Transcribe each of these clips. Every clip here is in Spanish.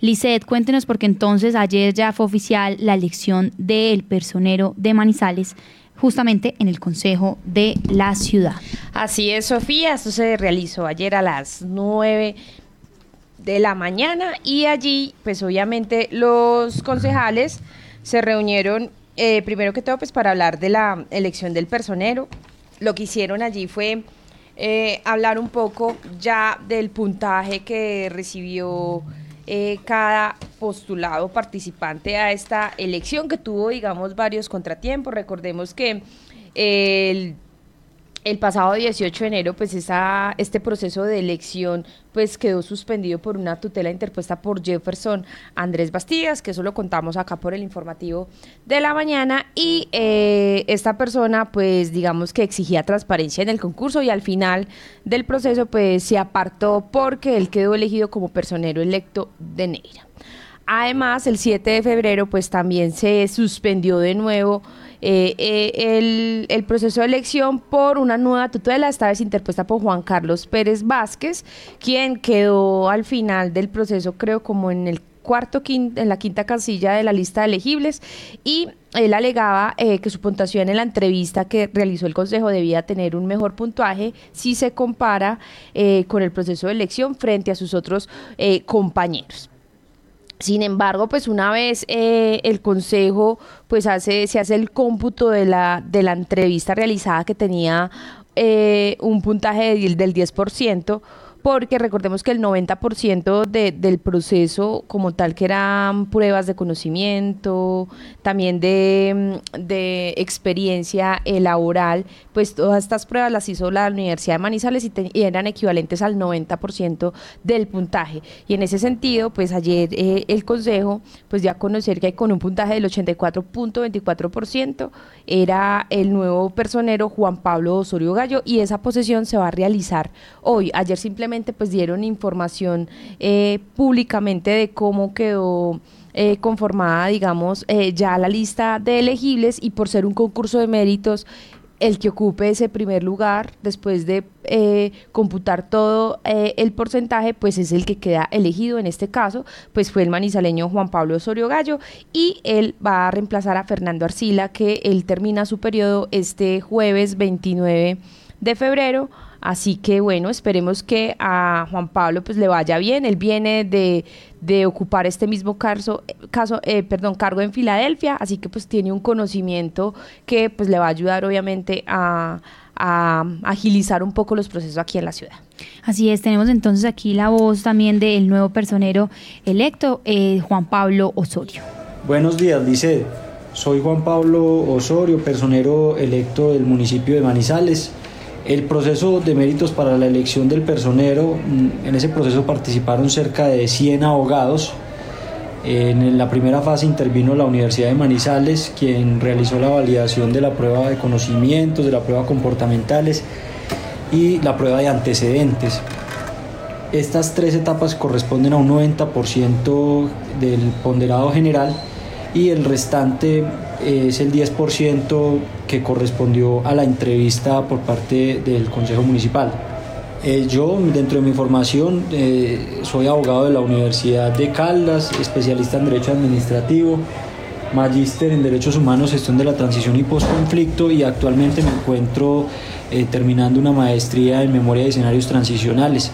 Lisset, cuéntenos porque entonces ayer ya fue oficial la elección del personero de Manizales justamente en el Consejo de la Ciudad. Así es, Sofía, esto se realizó ayer a las 9 de la mañana y allí, pues obviamente los concejales se reunieron eh, primero que todo pues para hablar de la elección del personero. Lo que hicieron allí fue eh, hablar un poco ya del puntaje que recibió eh, cada postulado participante a esta elección que tuvo, digamos, varios contratiempos. Recordemos que el el pasado 18 de enero, pues este proceso de elección pues quedó suspendido por una tutela interpuesta por Jefferson Andrés Bastías, que eso lo contamos acá por el informativo de la mañana, y eh, esta persona pues digamos que exigía transparencia en el concurso y al final del proceso pues se apartó porque él quedó elegido como personero electo de Neira. Además, el 7 de febrero pues también se suspendió de nuevo eh, eh, el, proceso de elección por una nueva tutela, esta vez interpuesta por Juan Carlos Pérez Vázquez, quien quedó al final del proceso, creo, como en el cuarto en la quinta casilla de la lista de elegibles y él alegaba eh, que su puntuación en la entrevista que realizó el Consejo debía tener un mejor puntuaje si se compara con el proceso de elección frente a sus otros compañeros. Sin embargo, pues una vez eh, el consejo pues hace, se hace el cómputo de la, de la entrevista realizada que tenía eh, un puntaje del 10%, porque recordemos que el 90% de, del proceso como tal, que eran pruebas de conocimiento, también de, mm, de experiencia eh, laboral, pues todas estas pruebas las hizo la Universidad de Manizales y, eran equivalentes al 90% del puntaje. Y en ese sentido, pues ayer eh, el Consejo pues ya a conocer que con un puntaje del 84.24% era el nuevo personero Juan Pablo Osorio Gallo y esa posesión se va a realizar hoy. Ayer simplemente pues dieron información eh, públicamente de cómo quedó eh, conformada, digamos, eh, ya la lista de elegibles y por ser un concurso de méritos, el que ocupe ese primer lugar después de computar todo el porcentaje, pues es el que queda elegido. En este caso, pues fue el manizaleño Juan Pablo Osorio Gallo y él va a reemplazar a Fernando Arcila, que él termina su periodo este jueves 29 de febrero Así que bueno, esperemos que a Juan Pablo pues le vaya bien. Él viene de, ocupar este mismo caso, caso eh, perdón, cargo en Filadelfia, así que pues tiene un conocimiento que pues le va a ayudar obviamente a, agilizar un poco los procesos aquí en la ciudad. Así es, tenemos entonces aquí la voz también del nuevo personero electo, eh, Juan Pablo Osorio. Buenos días, dice. Soy Juan Pablo Osorio, personero electo del municipio de Manizales. El proceso de méritos para la elección del personero, mm, en ese proceso participaron cerca de 100 abogados. En la primera fase intervino la Universidad de Manizales, quien realizó la validación de la prueba de conocimientos, de la prueba comportamentales y la prueba de antecedentes. Estas tres etapas corresponden a un 90% del ponderado general y el restante es el 10% que correspondió a la entrevista por parte del Consejo Municipal. Eh, yo, dentro de mi formación, eh, soy abogado de la Universidad de Caldas, especialista en Derecho Administrativo, magíster en Derechos Humanos, Gestión de la Transición y Postconflicto y actualmente me encuentro eh, terminando una maestría en Memoria de Escenarios Transicionales.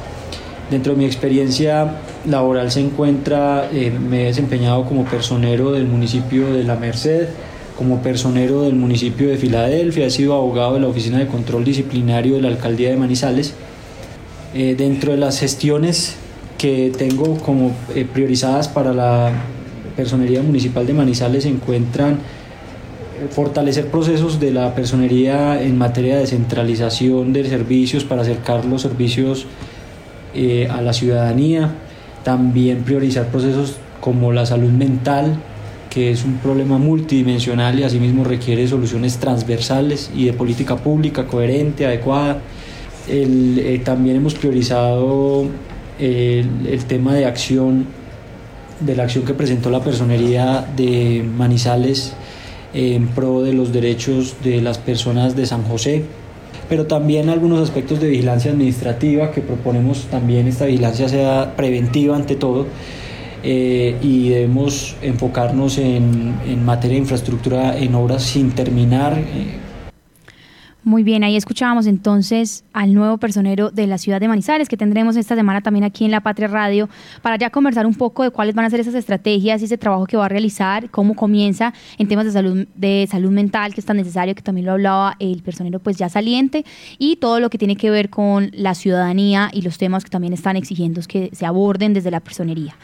Dentro de mi experiencia laboral se encuentra, me he desempeñado como personero del municipio de La Merced, como personero del municipio de Filadelfia, he sido abogado de la Oficina de Control Disciplinario de la Alcaldía de Manizales. Eh, dentro de las gestiones que tengo como eh, priorizadas para la personería municipal de Manizales se encuentran eh, fortalecer procesos de la personería en materia de centralización de servicios para acercar los servicios a la ciudadanía, también priorizar procesos como la salud mental, que es un problema multidimensional y asimismo requiere soluciones transversales y de política pública coherente, adecuada. Eh, también hemos priorizado el, tema de acción, de la acción que presentó la personería de Manizales en pro de los derechos de las personas de San José, pero también algunos aspectos de vigilancia administrativa que proponemos también esta vigilancia sea preventiva ante todo eh, y debemos enfocarnos en, en, materia de infraestructura en obras sin terminar. Eh, muy bien, ahí escuchábamos entonces al nuevo personero de la ciudad de Manizales, que tendremos esta semana también aquí en La Patria Radio, para ya conversar un poco de cuáles van a ser esas estrategias y ese trabajo que va a realizar, cómo comienza en temas de salud, de salud mental, que es tan necesario, que también lo hablaba el personero pues ya saliente, y todo lo que tiene que ver con la ciudadanía y los temas que también están exigiendo que se aborden desde la personería.